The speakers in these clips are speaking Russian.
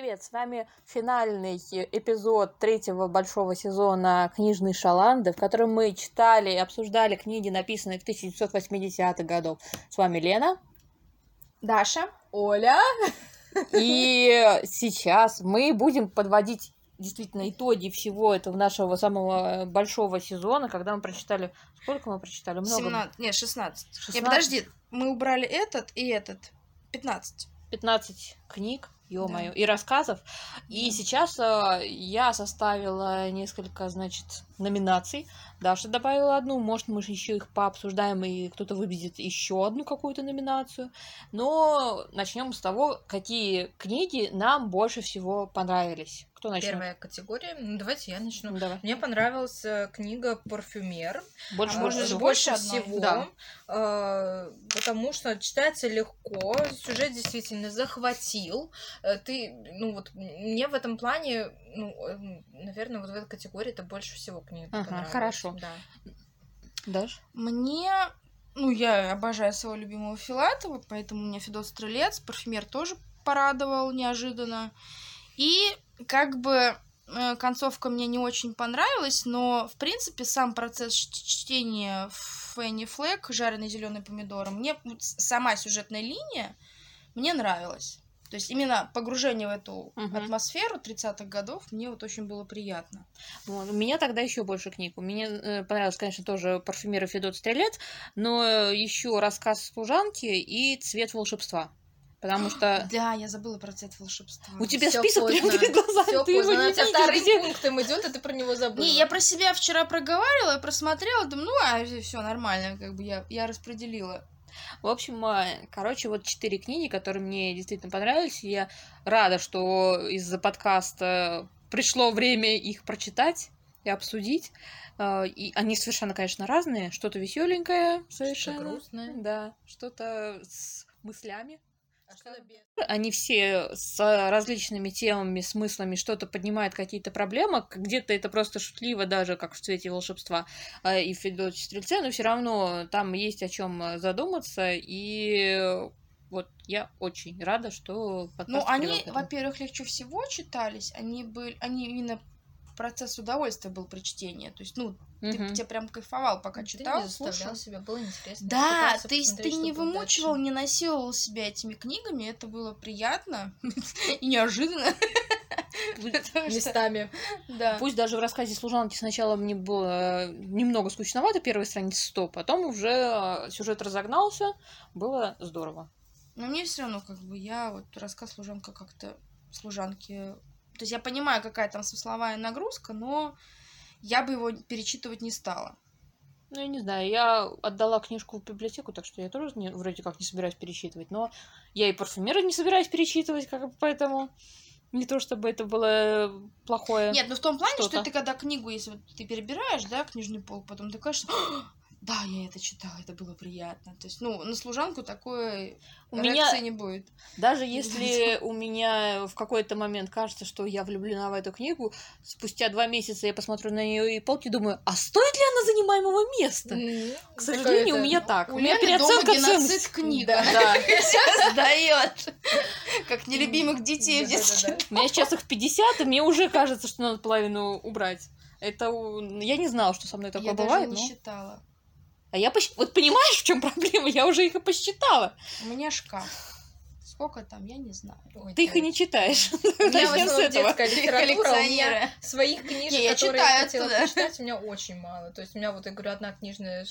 привет! С вами финальный эпизод третьего большого сезона «Книжной шаланды», в котором мы читали и обсуждали книги, написанные в 1980-х годов. С вами Лена. Даша. Оля. И сейчас мы будем подводить действительно итоги всего этого нашего самого большого сезона, когда мы прочитали... Сколько мы прочитали? Много. 17, нет, 16. 16. Не, подожди, мы убрали этот и этот. 15. 15 книг, ё-моё, Да. и рассказов. И Да. сейчас э, я составила несколько, значит, номинаций. Даша добавила одну, может, мы еще их пообсуждаем, и кто-то выберет еще одну какую-то номинацию. Но начнем с того, какие книги нам больше всего понравились. Кто начнет? Первая категория. Ну, давайте я начну. Ну, давай. Мне понравилась книга «Парфюмер». Больше А больше больше всего. Да. э, потому что читается легко, сюжет действительно захватил. Э, Ты, ну вот, мне в этом плане, ну, наверное, вот в этой категории это больше всего книга Ага, хорошо. Да. Даш? Мне... Ну, я обожаю своего любимого Филатова, поэтому у меня Федот Стрелец. Парфюмер тоже порадовал неожиданно. И как бы э, концовка мне не очень понравилась, но, в принципе, сам процесс ч- чтения Фенни Флэк, жареный зеленый помидор, мне сама сюжетная линия мне нравилась. То есть именно погружение в эту Мгм. атмосферу 30-х годов мне вот очень было приятно. Вот, У меня тогда еще больше книг. У меня э, понравилось, конечно, тоже «Парфюмер и Федот Стрелец», но еще «Рассказ служанки» и «Цвет волшебства». Потому что Да, я забыла про цвет волшебства. у тебя Всё список прямо поздно. перед глазами, Всё ты его поздно. не тебя видишь, вторым где- пунктом идет, а ты про него забыла. Не, я про себя вчера проговаривала, просмотрела, думаю, ну, а все нормально, как бы я, я распределила. В общем, э, короче, вот четыре книги, которые мне действительно понравились. Я рада, что из-за подкаста пришло время их прочитать и обсудить. Э, И они совершенно, конечно, разные. Что-то веселенькое, совершенно. грустное. Да, что-то с мыслями. А? Они все с различными темами, смыслами что-то поднимают, какие-то проблемы. Где-то это просто шутливо, даже как в цвете волшебства э, и в Федоте Стрельце, но все равно там есть о чем задуматься. И вот я очень рада, что Ну, они, во-первых, легче всего читались, они были, они именно процесс удовольствия был при чтении. То есть, ну, ты, Мгм. тебе прям кайфовал, пока Ты читал, слушал. себя, было интересно. Да, ты, ты не вымучивал, дальше. не насиловал себя этими книгами, это было приятно и неожиданно. Местами. Да. Пусть даже в рассказе служанки сначала мне было немного скучновато, первые страницы 100, потом уже э, сюжет разогнался, было здорово. Но мне все равно, как бы, я вот рассказ служанка как-то служанки. То есть я понимаю, какая там смысловая нагрузка, но я бы его перечитывать не стала. Ну, я не знаю, я отдала книжку в библиотеку, так что я тоже не- вроде как не собираюсь перечитывать, но я и парфюмера не собираюсь перечитывать, как бы, поэтому не то чтобы это было плохое. Нет, ну в том плане, что Что-то. ты когда книгу, если вот ты перебираешь, да, книжный полк, потом ты кажешь, да, я это читала, это было приятно. То есть, ну, на служанку такой У меня- не будет. Даже если у меня в какой-то момент кажется, что я влюблена в эту книгу, спустя два месяца я посмотрю на нее и полки думаю, а стоит ли она занимаемого места? К сожалению, у меня так. У, У меня переоценка ценностей. книг. Да. Сдает. Как нелюбимых детей в детстве. У меня сейчас их 50, и мне уже кажется, что надо половину убрать. Это я не знала, что со мной такое Я даже бывает. не но- считала. А я посч- вот понимаешь, в чем проблема? Я уже их и посчитала. У меня шкаф. Сколько там, я не знаю. Ой, Ты их и не читаешь. У меня в основном детская литература, у меня своих книжек, я которые я хотела прочитать, у меня очень мало. То есть у меня вот, я говорю, одна книжная,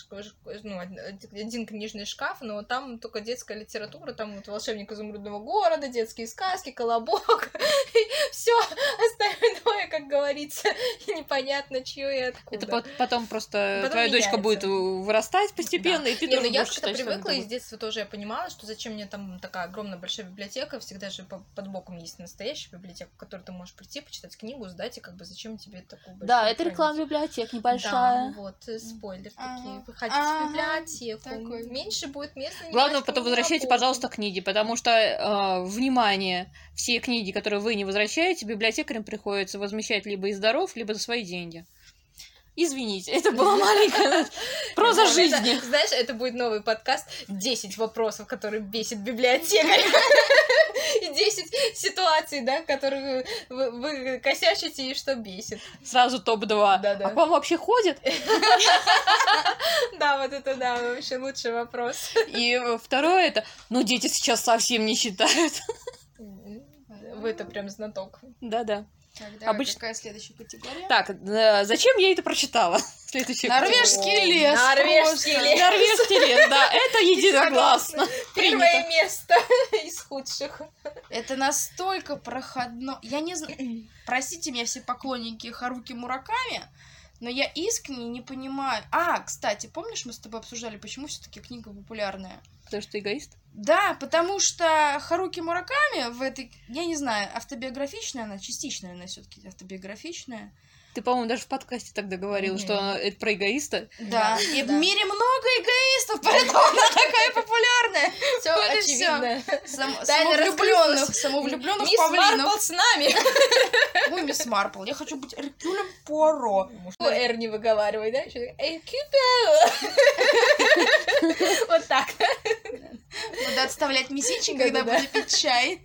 ну, од- один книжный шкаф, но там только детская литература, там вот «Волшебник изумрудного города», детские сказки, «Колобок», все остальное, как говорится, непонятно, чье и откуда. Это пот- потом просто Потом твоя дочка будет вырастать постепенно, и ты Не, ну тоже я будешь как-то читать привыкла, и с детства тоже я понимала, что зачем мне там такая огромная большая библиотека, всегда же по- под боком есть настоящая библиотека, в которой ты можешь прийти, почитать книгу, сдать, и как бы зачем тебе такую большую Да, это реклама библиотек Да, небольшая. вот, э, спойлер Ага. такие. Вы хотите Ага, в библиотеку, такой. меньше будет места. Главное, потом возвращайте, пожалуйста, книги, потому что, э, внимание, все книги, которые вы не возвращаете, библиотекарям приходится возмещать либо из даров, либо за свои деньги. Извините, это была маленькая проза Это, жизни. знаешь, это будет новый подкаст 10 вопросов, которые бесит библиотекарь. и 10 ситуаций, да, в которых вы, вы косячите и что бесит. Сразу топ-2. Да-да. А к вам вообще ходит? Да, вот это да, вообще лучший вопрос. И второе это, ну, дети сейчас совсем не считают. Вы-то прям знаток. Да-да. Тогда Обычно- какая следующая категория? Так, э, зачем я это прочитала? Следующий Норвежский лес. Норвежский просто. лес. Норвежский лес, да, это единогласно. Первое место из худших. Это настолько проходно. Я не знаю. Простите меня, все поклонники Харуки Мураками, но я искренне не понимаю. А, кстати, помнишь, мы с тобой обсуждали, почему все-таки книга популярная? Потому что эгоист. Да, потому что Харуки Мураками в этой, я не знаю, автобиографичная она, частично, наверное, все-таки автобиографичная. Ты, по-моему, даже в подкасте тогда говорил, Мгм. что это про эгоиста. Да, Да, и в да. мире много эгоистов, поэтому она такая популярная. Все Вот очевидно. Сам- самовлюбленных, самовлюбленных Мисс павлинов. Марпл с нами. Ой, мисс Марпл, я хочу быть Эркюлем Пуаро. Ну, Эр не выговаривай, да? Кюпер! Вот так. Надо отставлять месячек, когда буду пить чай.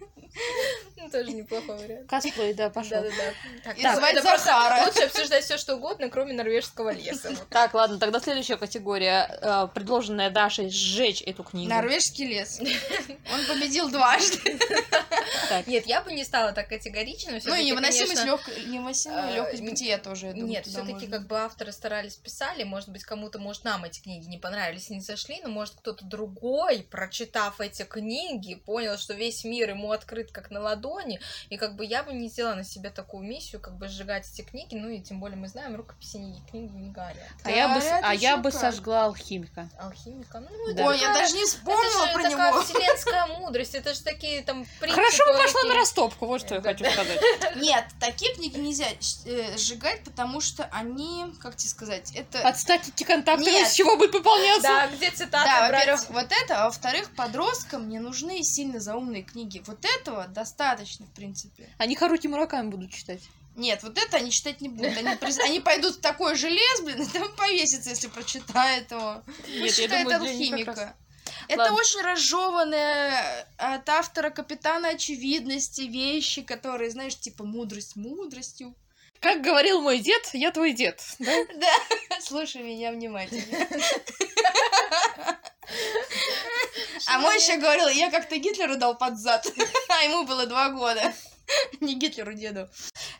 Ну, тоже неплохой вариант. Косплей, да, пошел. Да-да-да. Так, И просто Захара. Лучше обсуждать все, что угодно, кроме норвежского леса. Так, ладно, тогда следующая категория, э, предложенная Дашей, сжечь эту книгу. Норвежский лес. Он победил дважды. Нет, я бы не стала так категорично. Ну и невыносимость э, легкость н- бытия тоже. Нет, все-таки как бы авторы старались писали, может быть, кому-то, может, нам эти книги не понравились и не зашли, но может кто-то другой, прочитав эти книги, понял, что весь мир ему открыт как на ладони, и как бы я бы не взяла на себя такую миссию, как бы сжигать эти книги, ну и тем более мы знаем, рукописи не- книги не горят. а я бы, а я бы сожгла алхимика. Алхимика, ну это Да. Ой, я такая- даже не это вспомнила же про такая него. вселенская мудрость, это же такие там принципы. Хорошо бы пошла на растопку, вот что я Да. хочу сказать. Нет, такие книги нельзя э, сжигать, потому что они, как тебе сказать, это... От статики контактов Нет. из чего будет пополняться? Да, где цитаты Да, во-первых, вот это, а во-вторых, подросткам не нужны сильно заумные книги. Вот этого достаточно, в принципе. Они Харуки Мураками будут читать. Нет, вот это они читать не будут. Они, они пойдут в такой же лес, блин, и там повесятся, если прочитают его. Нет, я Читает думаю, алхимика. раз- Это Ладно. очень разжеванные от автора Капитана Очевидности вещи, которые, знаешь, типа мудрость мудростью. Как говорил мой дед, я твой дед. Да, слушай меня внимательно. А мой еще говорил, я как-то Гитлеру дал под зад, а ему было два года. Не Гитлеру, деду.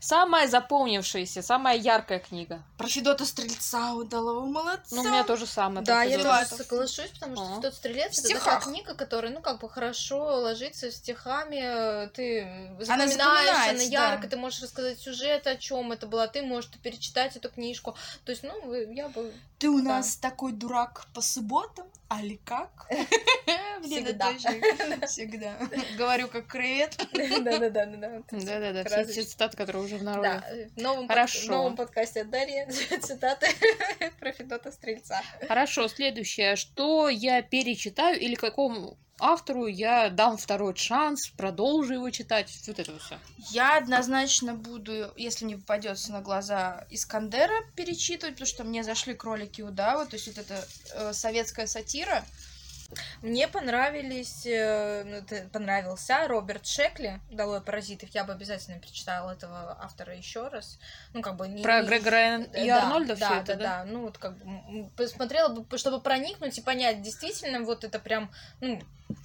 Самая запомнившаяся, самая яркая книга. Про Федота Стрельца удалого молодца. Ну, у меня тоже самое. Да, я тоже соглашусь, потому что тот стрелец это такая книга, которая, ну, как бы хорошо ложится стихами, ты запоминаешь, она ярко, ты можешь рассказать сюжет, о чем это было, ты можешь перечитать эту книжку. То есть, ну, я бы... Ты у нас такой дурак по субботам, али как? Всегда. Всегда. Говорю как кревет. Да-да-да. Да-да-да, все цитаты, которые уже в народе. Да, э, в новом, под- Хорошо. в новом подкасте от Дарьи цитаты про Федота Стрельца. Хорошо, следующее. Что я перечитаю или какому автору я дам второй шанс, продолжу его читать? Вот это все. Я однозначно буду, если не попадется на глаза Искандера, перечитывать, потому что мне зашли кролики удава, то есть вот это э, советская сатира. Мне понравились, э, ну, понравился Роберт Шекли, «Долой паразитов». Я бы обязательно перечитала этого автора еще раз. Ну, как бы не... Про не- Грегора и Да, Арнольда да, все да, это, да? да, Ну, вот как бы посмотрела бы, чтобы проникнуть и понять, действительно, вот это прям, ну,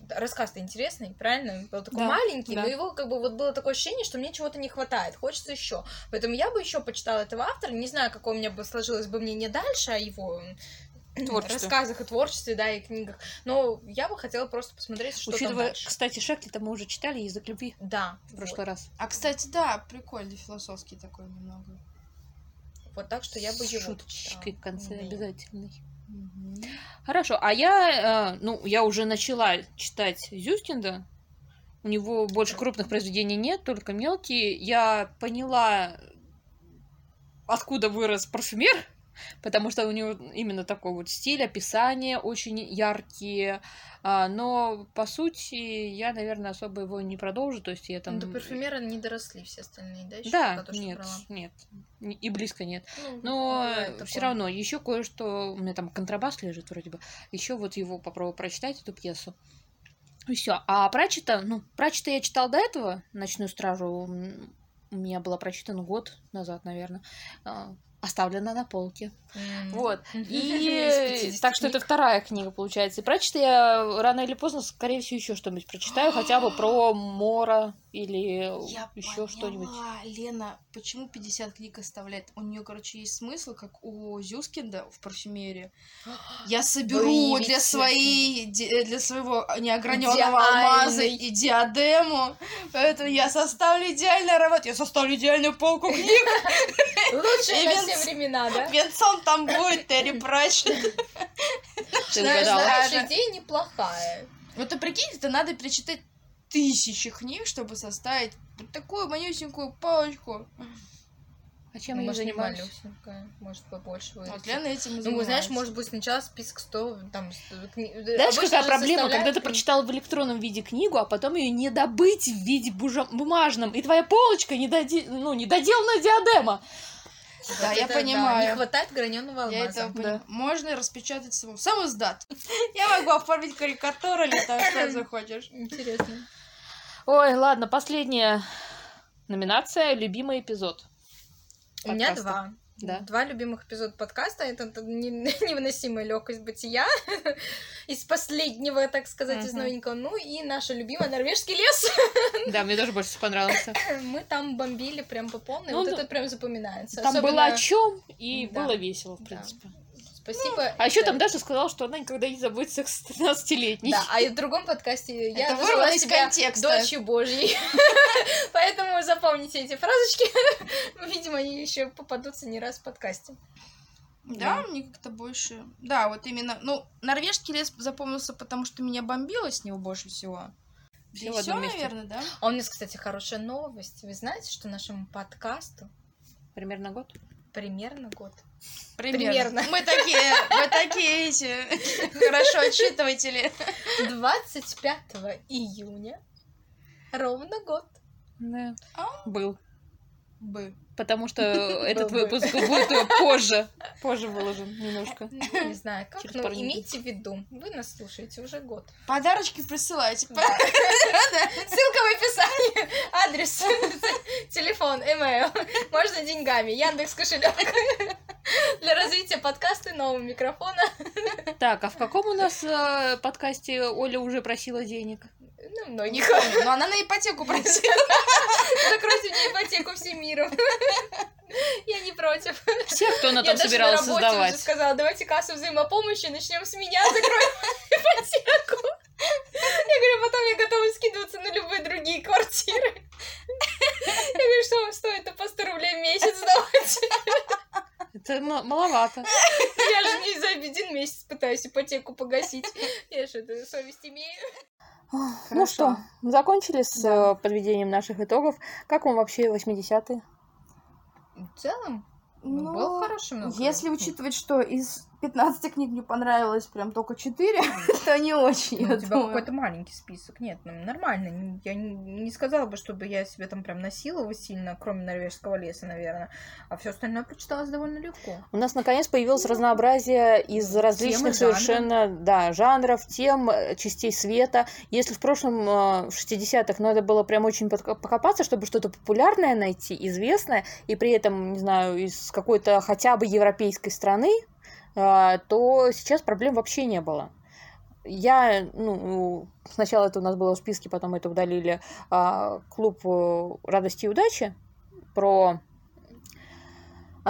рассказ-то интересный, правильно? Был такой Да, маленький, да. но его как бы вот было такое ощущение, что мне чего-то не хватает, хочется еще. Поэтому я бы еще почитала этого автора. Не знаю, какое у меня бы сложилось бы мнение дальше о его Творчестве. рассказах и творчестве, да, и книгах. Но я бы хотела просто посмотреть, что там Учитывая, дальше. кстати, Шекли-то мы уже читали «Язык любви» Да, в прошлый раз. А, кстати, да, прикольный, философский такой немного. вот. Вот так что я бы его шуточкой в конце Да. обязательной. Мгм. Хорошо, а я, э, ну, я уже начала читать Зюстинда. У него больше крупных произведений нет, только мелкие. Я поняла, откуда вырос парфюмер, потому что у него именно такой вот стиль, описание очень яркие. А, но, по сути, я, наверное, особо его не продолжу. То есть я там... Ну, до парфюмера не доросли все остальные, да? ещё Да, то, нет, брала? нет. И близко нет. Ну, Но бывает все равно, еще кое-что, у меня там контрабас лежит вроде бы, еще вот его попробую прочитать, эту пьесу. И все. А Прачета, ну, Прачета я читал до этого, «Ночную стражу». У меня была прочитана год назад, наверное. Оставлена на полке. М. Вот. И 50 так что это вторая книга, получается. И прочитаю я рано или поздно, скорее всего, еще что-нибудь прочитаю, хотя бы про Мора или Я еще что-нибудь. Лена, почему 50 книг оставляет? У нее, короче, есть смысл, как у Зюскинда в парфюмерии. Я соберу для своей, для своего неограненного Идеальный. алмаза и диадему. Поэтому я составлю идеальный аромат. Я составлю идеальную полку книг. Именно все времена, да? Венцом там будет Терри Пратчетт. Ты угадала. Знаешь, идея неплохая. Вот ты прикинь, это надо перечитать тысячи книг, чтобы составить вот такую манюсенькую палочку. А чем я может, не занимаюсь? малюсенькая, может, побольше Вот вырастет. Лена этим и Ну, занимается. знаешь, может быть, сначала список 100, там, с- кни- Знаешь, какая проблема, когда ты прочитал в электронном виде книгу, а потом ее не добыть в виде бумажном, и твоя полочка не, доде... ну, не доделанная Вот Да, я это понимаю. не хватает граненого алмаза. Я этого Да. Можно распечатать саму. Сам издат. Я могу оформить карикатуру или там что захочешь. Интересно. Ой, ладно, последняя номинация «Любимый эпизод». У меня два. Да. Два любимых эпизода подкаста. Это, это не- невыносимая легкость бытия из последнего, так сказать, из новенького. Ну и наша любимая норвежский лес. Да, мне тоже больше понравился. Мы там бомбили прям по полной. Ну, вот да. это прям запоминается. Там Особенно- было о чем и Да. было весело, в Да. Спасибо. А еще Да. там Даша сказала, что она никогда не забудет секс с 13-летней. Да, а и в другом подкасте я Это назвала себя контекста. дочью Божьей. Поэтому запомните эти фразочки. Видимо, они еще попадутся не раз в подкасте. Да, мне как-то больше... Да, вот именно... Ну, норвежский лес запомнился, потому что меня бомбило с него больше всего. Все все, наверное, да? А у нас, кстати, хорошая новость. Вы знаете, что нашему подкасту Примерно год. Примерно год. Примерно. Примерно. Мы такие, мы такие эти... Хорошо отчитыватели. 25 июня ровно год. Да. А? Был. Бы. Потому что этот выпуск будет позже. Позже выложен немножко. Ну, Не знаю как, Через но недель. имейте в виду, вы нас слушаете уже год. Подарочки присылайте. Ссылка в описании. Адрес, телефон, имейл. Можно деньгами. Яндекс кошелек. Для развития подкаста и нового микрофона. Так, а в каком у нас э, подкасте Оля уже просила денег? Ну, многих. но она на ипотеку просила. Закройте мне ипотеку всем миром. Я не против. Всех, кто она Я там собиралась создавать. сказала, давайте кассу взаимопомощи, начнем с меня, закроем ипотеку. Я говорю, потом я готова скидываться на любые другие квартиры. Я говорю, что вам стоит это по 100 рублей в месяц сдавать? Это м- маловато. Я же не за один месяц пытаюсь ипотеку погасить. Я же это совесть имею. Ну что, закончили с э, подведением наших итогов. Как вам вообще 80-е? В целом, Ну, был хороший много. Если учитывать, что из 15 книг мне понравилось прям только 4, то не очень, Ну, я у тебя думаю. какой-то маленький список. Нет, ну, нормально. Я не, не сказала бы, чтобы я себе там прям насиловала сильно, кроме норвежского леса, наверное. А все остальное прочиталось довольно легко. У нас наконец появилось разнообразие из различных жанров. совершенно да, жанров, тем, э, частей света. Если в прошлом, э, в 60-х, надо было прям очень покопаться, чтобы что-то популярное найти, известное, и при этом, не знаю, из какой-то хотя бы европейской страны, то сейчас проблем вообще не было. Я, ну, сначала это у нас было в списке, потом это удалили, а, клуб э, радости и удачи про, а,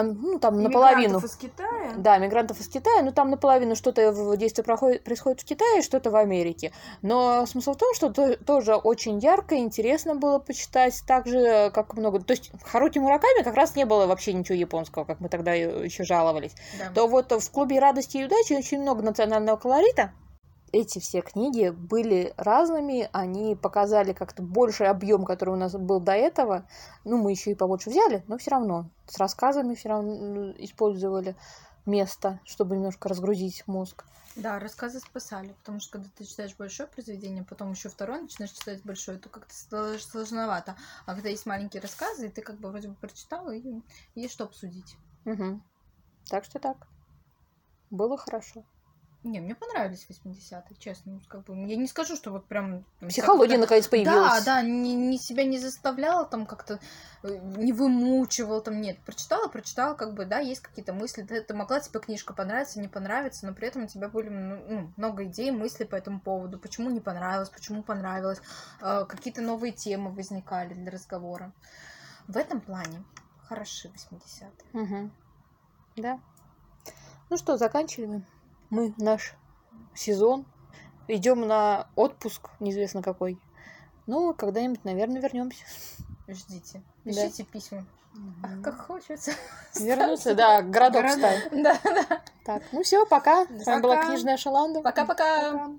ну, там наполовину. Иммигрантов из Китая. Да, мигрантов из Китая, ну там наполовину что-то в действие проходит, происходит в Китае, что-то в Америке. Но смысл в том, что то- тоже очень ярко и интересно было почитать, так же, как много... То есть в Харуки Мураками как раз не было вообще ничего японского, как мы тогда еще жаловались. Да. То вот в клубе радости и удачи очень много национального колорита. Эти все книги были разными, они показали как-то больший объем, который у нас был до этого. Ну, мы еще и побольше взяли, но все равно с рассказами все равно использовали место, чтобы немножко разгрузить мозг. Да, рассказы спасали, потому что когда ты читаешь большое произведение, потом еще второе начинаешь читать большое, то как-то сло- сложновато. А когда есть маленькие рассказы, и ты как бы вроде бы прочитала, и есть что обсудить. Мгм. Так что так. Было хорошо. Не, мне понравились 80-е, честно. Ну, Как бы, я не скажу, что вот прям... Психология как-то- наконец появилась. Да, да, не, не себя не заставляла там как-то, э, не вымучивал там, нет. Прочитала, прочитала, как бы, да, есть какие-то мысли. Да, это могла тебе книжка понравиться, не понравиться, но при этом у тебя были ну, ну, много идей, мыслей по этому поводу. Почему не понравилось, почему понравилось. Э, какие-то новые темы возникали для разговора. В этом плане хороши 80-е. Мгм. Да. Ну что, заканчиваем мы наш сезон. Идем на отпуск, неизвестно какой. Ну, когда-нибудь, наверное, вернемся. Ждите. Да. Пишите письма. Ах, как хочется. Вернуться, да, городок ставь. Да, да. Так, ну все, пока. С вами была книжная Шаланда. Пока-пока. Пока.